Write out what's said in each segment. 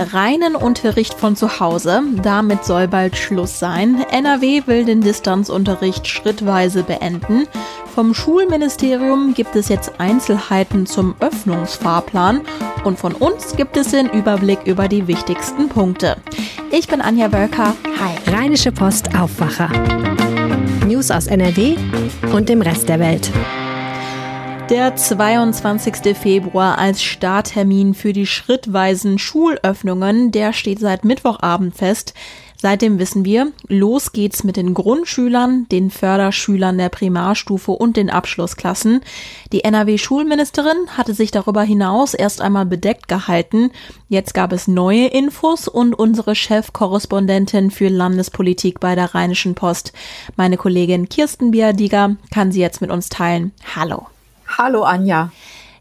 Reinen Unterricht von zu Hause, damit soll bald Schluss sein. NRW will den Distanzunterricht schrittweise beenden. Vom Schulministerium gibt es jetzt Einzelheiten zum Öffnungsfahrplan und von uns gibt es den Überblick über die wichtigsten Punkte. Ich bin Anja Wölker. Hi. Rheinische Post Aufwacher. News aus NRW und dem Rest der Welt. Der 22. Februar als Starttermin für die schrittweisen Schulöffnungen, der steht seit Mittwochabend fest. Seitdem wissen wir, los geht's mit den Grundschülern, den Förderschülern der Primarstufe und den Abschlussklassen. Die NRW-Schulministerin hatte sich darüber hinaus erst einmal bedeckt gehalten. Jetzt gab es neue Infos und unsere Chefkorrespondentin für Landespolitik bei der Rheinischen Post, meine Kollegin Kirsten Biadiger, kann sie jetzt mit uns teilen. Hallo. Hallo Anja.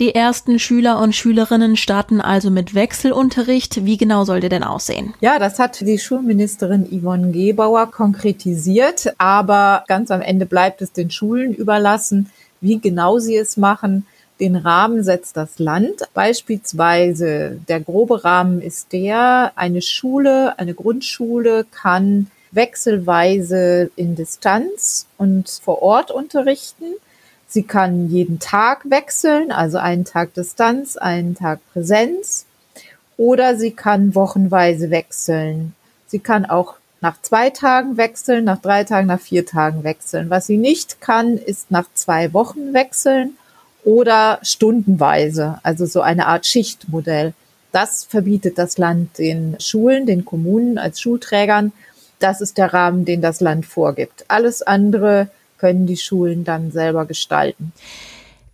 Die ersten Schüler und Schülerinnen starten also mit Wechselunterricht. Wie genau soll der denn aussehen? Ja, das hat die Schulministerin Yvonne Gebauer konkretisiert, aber ganz am Ende bleibt es den Schulen überlassen, wie genau sie es machen. Den Rahmen setzt das Land. Beispielsweise der grobe Rahmen ist der, eine Schule, eine Grundschule kann wechselweise in Distanz und vor Ort unterrichten. Sie kann jeden Tag wechseln, also einen Tag Distanz, einen Tag Präsenz. Oder sie kann wochenweise wechseln. Sie kann auch nach zwei Tagen wechseln, nach drei Tagen, nach vier Tagen wechseln. Was sie nicht kann, ist nach zwei Wochen wechseln oder stundenweise, also so eine Art Schichtmodell. Das verbietet das Land den Schulen, den Kommunen als Schulträgern. Das ist der Rahmen, den das Land vorgibt. Alles andere können die Schulen dann selber gestalten.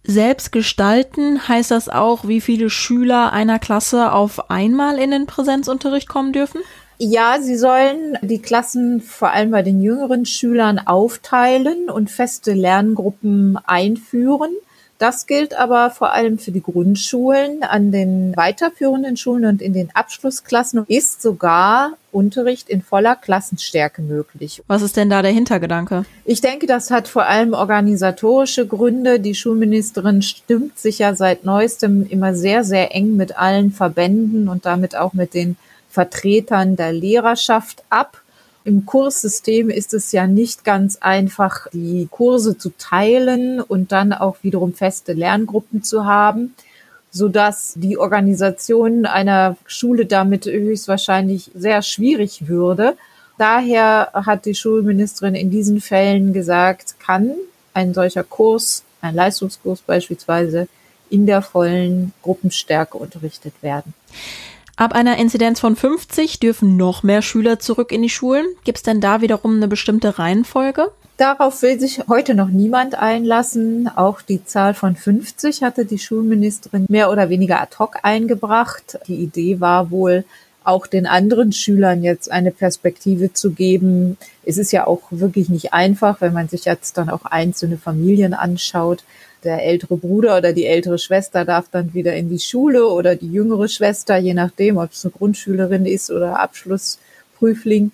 Selbst gestalten heißt das auch, wie viele Schüler einer Klasse auf einmal in den Präsenzunterricht kommen dürfen? Ja, sie sollen die Klassen vor allem bei den jüngeren Schülern aufteilen und feste Lerngruppen einführen. Das gilt aber vor allem für die Grundschulen. An den weiterführenden Schulen und in den Abschlussklassen ist sogar Unterricht in voller Klassenstärke möglich. Was ist denn da der Hintergedanke? Ich denke, das hat vor allem organisatorische Gründe. Die Schulministerin stimmt sich ja seit neuestem immer sehr, sehr eng mit allen Verbänden und damit auch mit den Vertretern der Lehrerschaft ab. Im Kurssystem ist es ja nicht ganz einfach, die Kurse zu teilen und dann auch wiederum feste Lerngruppen zu haben, so dass die Organisation einer Schule damit höchstwahrscheinlich sehr schwierig würde. Daher hat die Schulministerin in diesen Fällen gesagt, kann ein solcher Kurs, ein Leistungskurs beispielsweise, in der vollen Gruppenstärke unterrichtet werden. Ab einer Inzidenz von 50 dürfen noch mehr Schüler zurück in die Schulen. Gibt es denn da wiederum eine bestimmte Reihenfolge? Darauf will sich heute noch niemand einlassen. Auch die Zahl von 50 hatte die Schulministerin mehr oder weniger ad hoc eingebracht. Die Idee war wohl, auch den anderen Schülern jetzt eine Perspektive zu geben. Es ist ja auch wirklich nicht einfach, wenn man sich jetzt dann auch einzelne Familien anschaut der ältere Bruder oder die ältere Schwester darf dann wieder in die Schule oder die jüngere Schwester, je nachdem, ob es eine Grundschülerin ist oder Abschlussprüfling.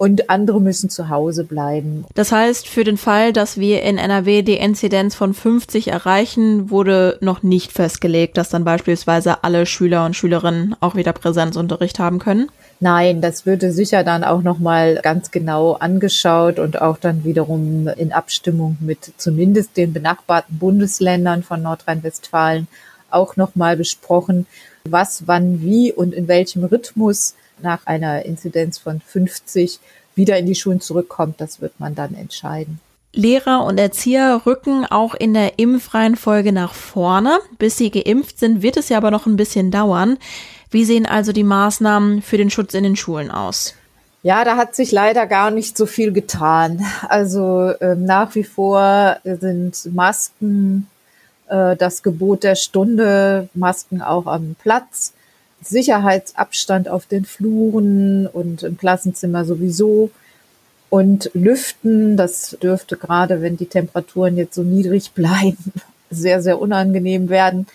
Und andere müssen zu Hause bleiben. Das heißt, für den Fall, dass wir in NRW die Inzidenz von 50 erreichen, wurde noch nicht festgelegt, dass dann beispielsweise alle Schüler und Schülerinnen auch wieder Präsenzunterricht haben können? Nein, das würde sicher dann auch nochmal ganz genau angeschaut und auch dann wiederum in Abstimmung mit zumindest den benachbarten Bundesländern von Nordrhein-Westfalen auch nochmal besprochen, was, wann, wie und in welchem Rhythmus nach einer Inzidenz von 50 wieder in die Schulen zurückkommt. Das wird man dann entscheiden. Lehrer und Erzieher rücken auch in der Impfreihenfolge nach vorne. Bis sie geimpft sind, wird es ja aber noch ein bisschen dauern. Wie sehen also die Maßnahmen für den Schutz in den Schulen aus? Ja, da hat sich leider gar nicht so viel getan. Also äh, nach wie vor sind Masken äh, das Gebot der Stunde, Masken auch am Platz, Sicherheitsabstand auf den Fluren und im Klassenzimmer sowieso. Und Lüften, das dürfte gerade, wenn die Temperaturen jetzt so niedrig bleiben, sehr, sehr unangenehm werden.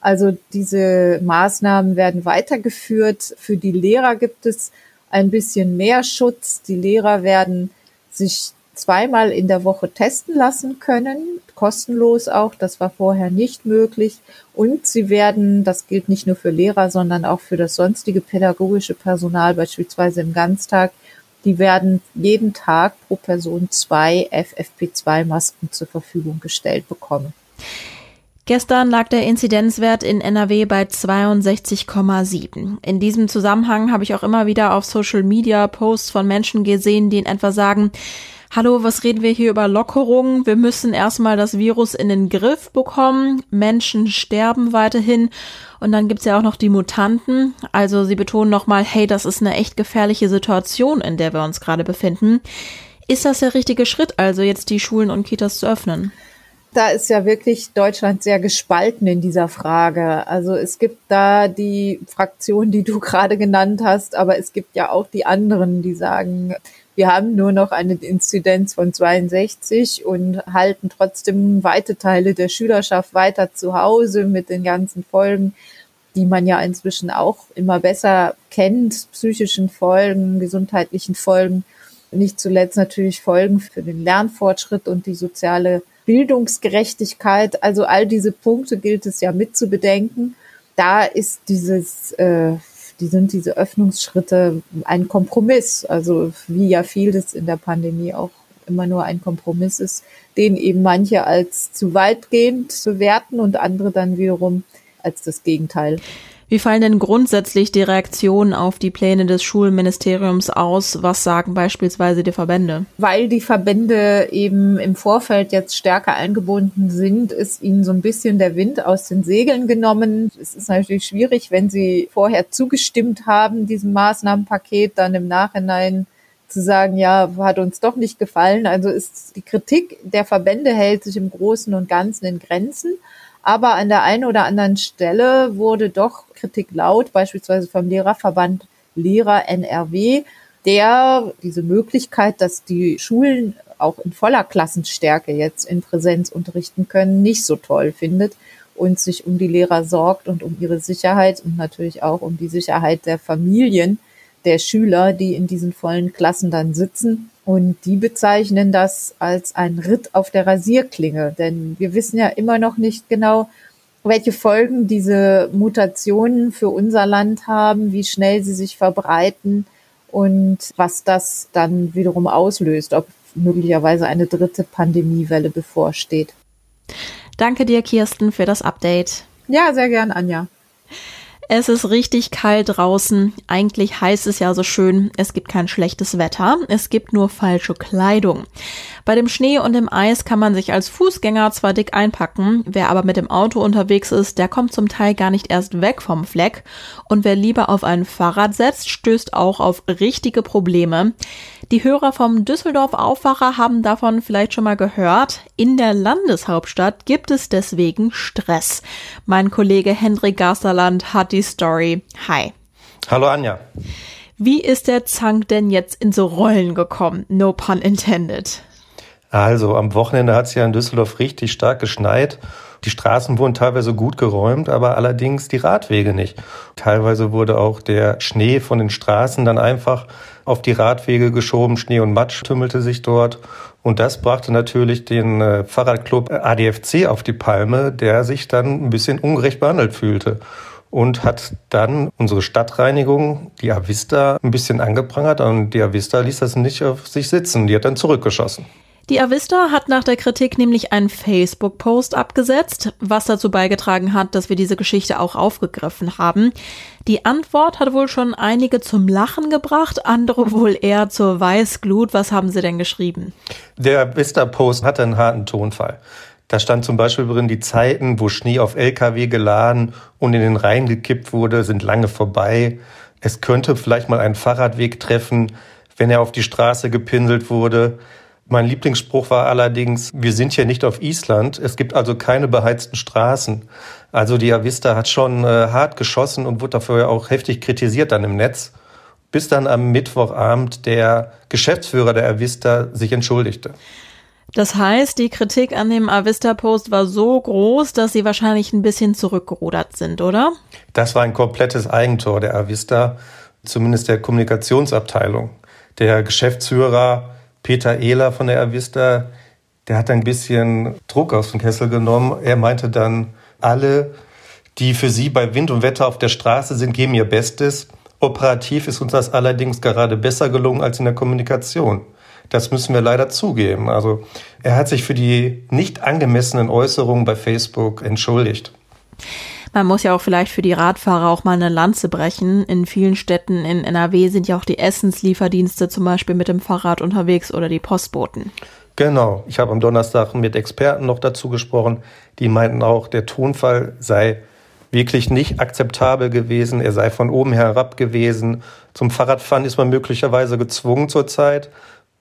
Also diese Maßnahmen werden weitergeführt. Für die Lehrer gibt es ein bisschen mehr Schutz. Die Lehrer werden sich zweimal in der Woche testen lassen können, kostenlos auch. Das war vorher nicht möglich. Und sie werden, das gilt nicht nur für Lehrer, sondern auch für das sonstige pädagogische Personal, beispielsweise im Ganztag, die werden jeden Tag pro Person zwei FFP2-Masken zur Verfügung gestellt bekommen. Gestern lag der Inzidenzwert in NRW bei 62,7. In diesem Zusammenhang habe ich auch immer wieder auf Social Media Posts von Menschen gesehen, die in etwa sagen, Hallo, was reden wir hier über Lockerungen? Wir müssen erstmal das Virus in den Griff bekommen. Menschen sterben weiterhin. Und dann gibt's ja auch noch die Mutanten. Also sie betonen nochmal, hey, das ist eine echt gefährliche Situation, in der wir uns gerade befinden. Ist das der richtige Schritt, also jetzt die Schulen und Kitas zu öffnen? da ist ja wirklich Deutschland sehr gespalten in dieser Frage. Also es gibt da die Fraktion, die du gerade genannt hast, aber es gibt ja auch die anderen, die sagen, wir haben nur noch eine Inzidenz von 62 und halten trotzdem weite Teile der Schülerschaft weiter zu Hause mit den ganzen Folgen, die man ja inzwischen auch immer besser kennt, psychischen Folgen, gesundheitlichen Folgen, nicht zuletzt natürlich Folgen für den Lernfortschritt und die soziale Bildungsgerechtigkeit, also all diese Punkte gilt es ja mit zu bedenken. Da ist dieses, äh, die sind diese Öffnungsschritte ein Kompromiss, also wie ja vieles in der Pandemie auch immer nur ein Kompromiss ist, den eben manche als zu weitgehend bewerten und andere dann wiederum als das Gegenteil. Wie fallen denn grundsätzlich die Reaktionen auf die Pläne des Schulministeriums aus? Was sagen beispielsweise die Verbände? Weil die Verbände eben im Vorfeld jetzt stärker eingebunden sind, ist ihnen so ein bisschen der Wind aus den Segeln genommen. Es ist natürlich schwierig, wenn sie vorher zugestimmt haben, diesem Maßnahmenpaket, dann im Nachhinein zu sagen, ja, hat uns doch nicht gefallen. Also ist die Kritik der Verbände hält sich im Großen und Ganzen in Grenzen. Aber an der einen oder anderen Stelle wurde doch Kritik laut, beispielsweise vom Lehrerverband Lehrer NRW, der diese Möglichkeit, dass die Schulen auch in voller Klassenstärke jetzt in Präsenz unterrichten können, nicht so toll findet und sich um die Lehrer sorgt und um ihre Sicherheit und natürlich auch um die Sicherheit der Familien der Schüler, die in diesen vollen Klassen dann sitzen und die bezeichnen das als ein Ritt auf der Rasierklinge, denn wir wissen ja immer noch nicht genau, welche Folgen diese Mutationen für unser Land haben, wie schnell sie sich verbreiten und was das dann wiederum auslöst, ob möglicherweise eine dritte Pandemiewelle bevorsteht. Danke dir, Kirsten, für das Update. Ja, sehr gern, Anja. Es ist richtig kalt draußen. Eigentlich heißt es ja so schön, es gibt kein schlechtes Wetter, es gibt nur falsche Kleidung. Bei dem Schnee und dem Eis kann man sich als Fußgänger zwar dick einpacken, wer aber mit dem Auto unterwegs ist, der kommt zum Teil gar nicht erst weg vom Fleck. Und wer lieber auf ein Fahrrad setzt, stößt auch auf richtige Probleme. Die Hörer vom Düsseldorf Aufwacher haben davon vielleicht schon mal gehört. In der Landeshauptstadt gibt es deswegen Stress. Mein Kollege Hendrik Gasterland hat die Story. Hi. Hallo Anja. Wie ist der Zank denn jetzt ins Rollen gekommen? No pun intended. Also am Wochenende hat es ja in Düsseldorf richtig stark geschneit. Die Straßen wurden teilweise gut geräumt, aber allerdings die Radwege nicht. Teilweise wurde auch der Schnee von den Straßen dann einfach auf die Radwege geschoben. Schnee und Matsch tümmelte sich dort. Und das brachte natürlich den äh, Fahrradclub ADFC auf die Palme, der sich dann ein bisschen ungerecht behandelt fühlte und hat dann unsere Stadtreinigung, die Avista, ein bisschen angeprangert und die Avista ließ das nicht auf sich sitzen. Die hat dann zurückgeschossen. Die Avista hat nach der Kritik nämlich einen Facebook-Post abgesetzt, was dazu beigetragen hat, dass wir diese Geschichte auch aufgegriffen haben. Die Antwort hat wohl schon einige zum Lachen gebracht, andere wohl eher zur Weißglut. Was haben sie denn geschrieben? Der Avista-Post hatte einen harten Tonfall. Da stand zum Beispiel drin, die Zeiten, wo Schnee auf Lkw geladen und in den Rhein gekippt wurde, sind lange vorbei. Es könnte vielleicht mal einen Fahrradweg treffen, wenn er auf die Straße gepinselt wurde. Mein Lieblingsspruch war allerdings, wir sind hier nicht auf Island, es gibt also keine beheizten Straßen. Also die Avista hat schon äh, hart geschossen und wurde dafür auch heftig kritisiert dann im Netz, bis dann am Mittwochabend der Geschäftsführer der Avista sich entschuldigte. Das heißt, die Kritik an dem Avista-Post war so groß, dass sie wahrscheinlich ein bisschen zurückgerudert sind, oder? Das war ein komplettes Eigentor der Avista, zumindest der Kommunikationsabteilung. Der Geschäftsführer Peter Ehler von der Avista, der hat ein bisschen Druck aus dem Kessel genommen. Er meinte dann, alle, die für sie bei Wind und Wetter auf der Straße sind, geben ihr Bestes. Operativ ist uns das allerdings gerade besser gelungen als in der Kommunikation. Das müssen wir leider zugeben. Also er hat sich für die nicht angemessenen Äußerungen bei Facebook entschuldigt. Man muss ja auch vielleicht für die Radfahrer auch mal eine Lanze brechen. In vielen Städten in NRW sind ja auch die Essenslieferdienste zum Beispiel mit dem Fahrrad unterwegs oder die Postboten. Genau. Ich habe am Donnerstag mit Experten noch dazu gesprochen. Die meinten auch, der Tonfall sei wirklich nicht akzeptabel gewesen. Er sei von oben herab gewesen. Zum Fahrradfahren ist man möglicherweise gezwungen zurzeit.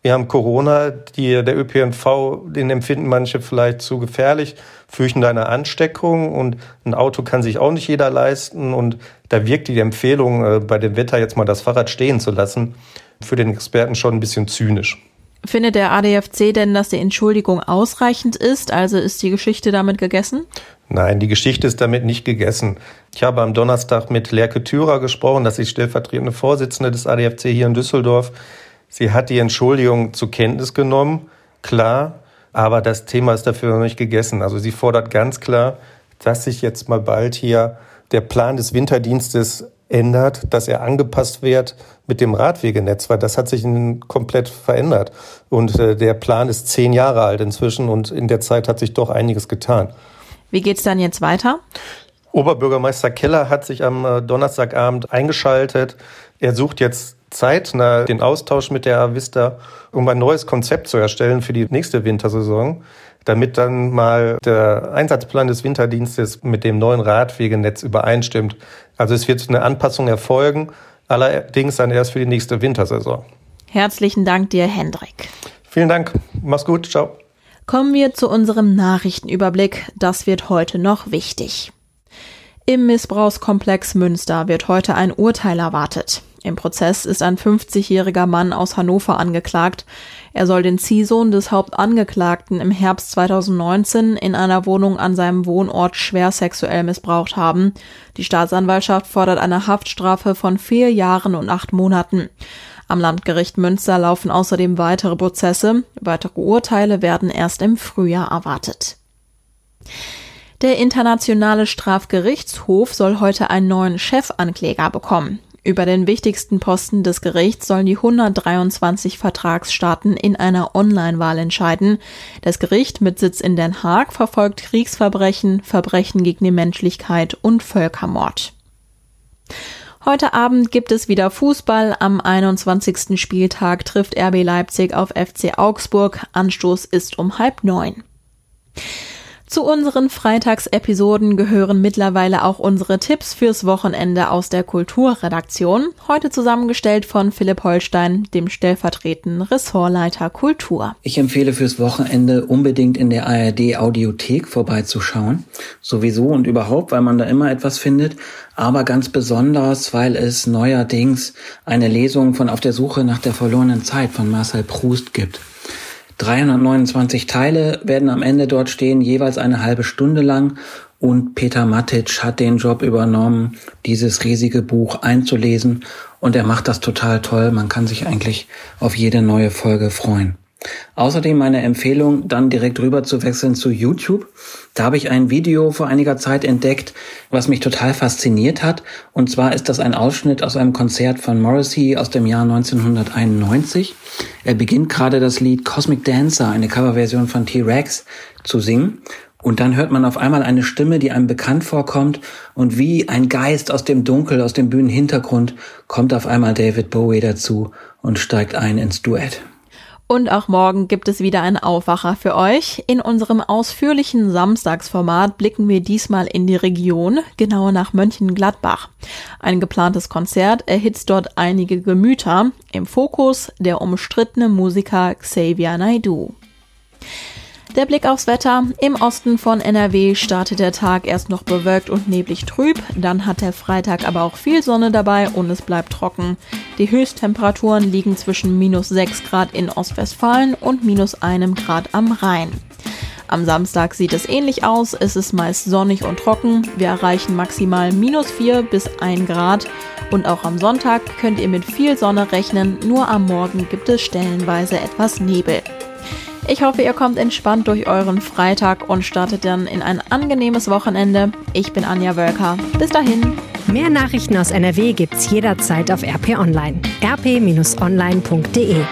Wir haben Corona, die, der ÖPNV, den empfinden manche vielleicht zu gefährlich, fürchten da eine Ansteckung und ein Auto kann sich auch nicht jeder leisten und da wirkt die Empfehlung, äh, bei dem Wetter jetzt mal das Fahrrad stehen zu lassen, für den Experten schon ein bisschen zynisch. Findet der ADFC denn, dass die Entschuldigung ausreichend ist? Also ist die Geschichte damit gegessen? Nein, die Geschichte ist damit nicht gegessen. Ich habe am Donnerstag mit Lerke Thürer gesprochen, das ist stellvertretende Vorsitzende des ADFC hier in Düsseldorf. Sie hat die Entschuldigung zur Kenntnis genommen, klar, aber das Thema ist dafür noch nicht gegessen. Also sie fordert ganz klar, dass sich jetzt mal bald hier der Plan des Winterdienstes ändert, dass er angepasst wird mit dem Radwegenetz, weil das hat sich komplett verändert. Und äh, der Plan ist zehn Jahre alt inzwischen und in der Zeit hat sich doch einiges getan. Wie geht's dann jetzt weiter? Oberbürgermeister Keller hat sich am äh, Donnerstagabend eingeschaltet. Er sucht jetzt zeitnah den Austausch mit der Avista, um ein neues Konzept zu erstellen für die nächste Wintersaison, damit dann mal der Einsatzplan des Winterdienstes mit dem neuen Radwegenetz übereinstimmt. Also es wird eine Anpassung erfolgen, allerdings dann erst für die nächste Wintersaison. Herzlichen Dank dir, Hendrik. Vielen Dank. Mach's gut. Ciao. Kommen wir zu unserem Nachrichtenüberblick. Das wird heute noch wichtig. Im Missbrauchskomplex Münster wird heute ein Urteil erwartet. Im Prozess ist ein 50-jähriger Mann aus Hannover angeklagt. Er soll den Ziehsohn des Hauptangeklagten im Herbst 2019 in einer Wohnung an seinem Wohnort schwer sexuell missbraucht haben. Die Staatsanwaltschaft fordert eine Haftstrafe von vier Jahren und acht Monaten. Am Landgericht Münster laufen außerdem weitere Prozesse. Weitere Urteile werden erst im Frühjahr erwartet. Der Internationale Strafgerichtshof soll heute einen neuen Chefankläger bekommen. Über den wichtigsten Posten des Gerichts sollen die 123 Vertragsstaaten in einer Online-Wahl entscheiden. Das Gericht mit Sitz in Den Haag verfolgt Kriegsverbrechen, Verbrechen gegen die Menschlichkeit und Völkermord. Heute Abend gibt es wieder Fußball. Am 21. Spieltag trifft RB Leipzig auf FC Augsburg. Anstoß ist um halb neun. Zu unseren Freitagsepisoden gehören mittlerweile auch unsere Tipps fürs Wochenende aus der Kulturredaktion, heute zusammengestellt von Philipp Holstein, dem stellvertretenden Ressortleiter Kultur. Ich empfehle fürs Wochenende unbedingt in der ARD Audiothek vorbeizuschauen. Sowieso und überhaupt, weil man da immer etwas findet, aber ganz besonders, weil es neuerdings eine Lesung von Auf der Suche nach der verlorenen Zeit von Marcel Proust gibt. 329 Teile werden am Ende dort stehen, jeweils eine halbe Stunde lang. Und Peter Matic hat den Job übernommen, dieses riesige Buch einzulesen. Und er macht das total toll. Man kann sich eigentlich auf jede neue Folge freuen. Außerdem meine Empfehlung, dann direkt rüber zu wechseln zu YouTube. Da habe ich ein Video vor einiger Zeit entdeckt, was mich total fasziniert hat. Und zwar ist das ein Ausschnitt aus einem Konzert von Morrissey aus dem Jahr 1991. Er beginnt gerade das Lied Cosmic Dancer, eine Coverversion von T-Rex, zu singen. Und dann hört man auf einmal eine Stimme, die einem bekannt vorkommt und wie ein Geist aus dem Dunkel, aus dem Bühnenhintergrund kommt auf einmal David Bowie dazu und steigt ein ins Duett. Und auch morgen gibt es wieder einen Aufwacher für euch. In unserem ausführlichen Samstagsformat blicken wir diesmal in die Region, genauer nach Mönchengladbach. Ein geplantes Konzert erhitzt dort einige Gemüter. Im Fokus der umstrittene Musiker Xavier Naidoo. Der Blick aufs Wetter. Im Osten von NRW startet der Tag erst noch bewölkt und neblig trüb. Dann hat der Freitag aber auch viel Sonne dabei und es bleibt trocken. Die Höchsttemperaturen liegen zwischen minus 6 Grad in Ostwestfalen und minus einem Grad am Rhein. Am Samstag sieht es ähnlich aus, es ist meist sonnig und trocken, wir erreichen maximal minus 4 bis 1 Grad und auch am Sonntag könnt ihr mit viel Sonne rechnen, nur am Morgen gibt es stellenweise etwas Nebel. Ich hoffe, ihr kommt entspannt durch euren Freitag und startet dann in ein angenehmes Wochenende. Ich bin Anja Wölker. Bis dahin. Mehr Nachrichten aus NRW gibt's jederzeit auf RP Online. rp-online.de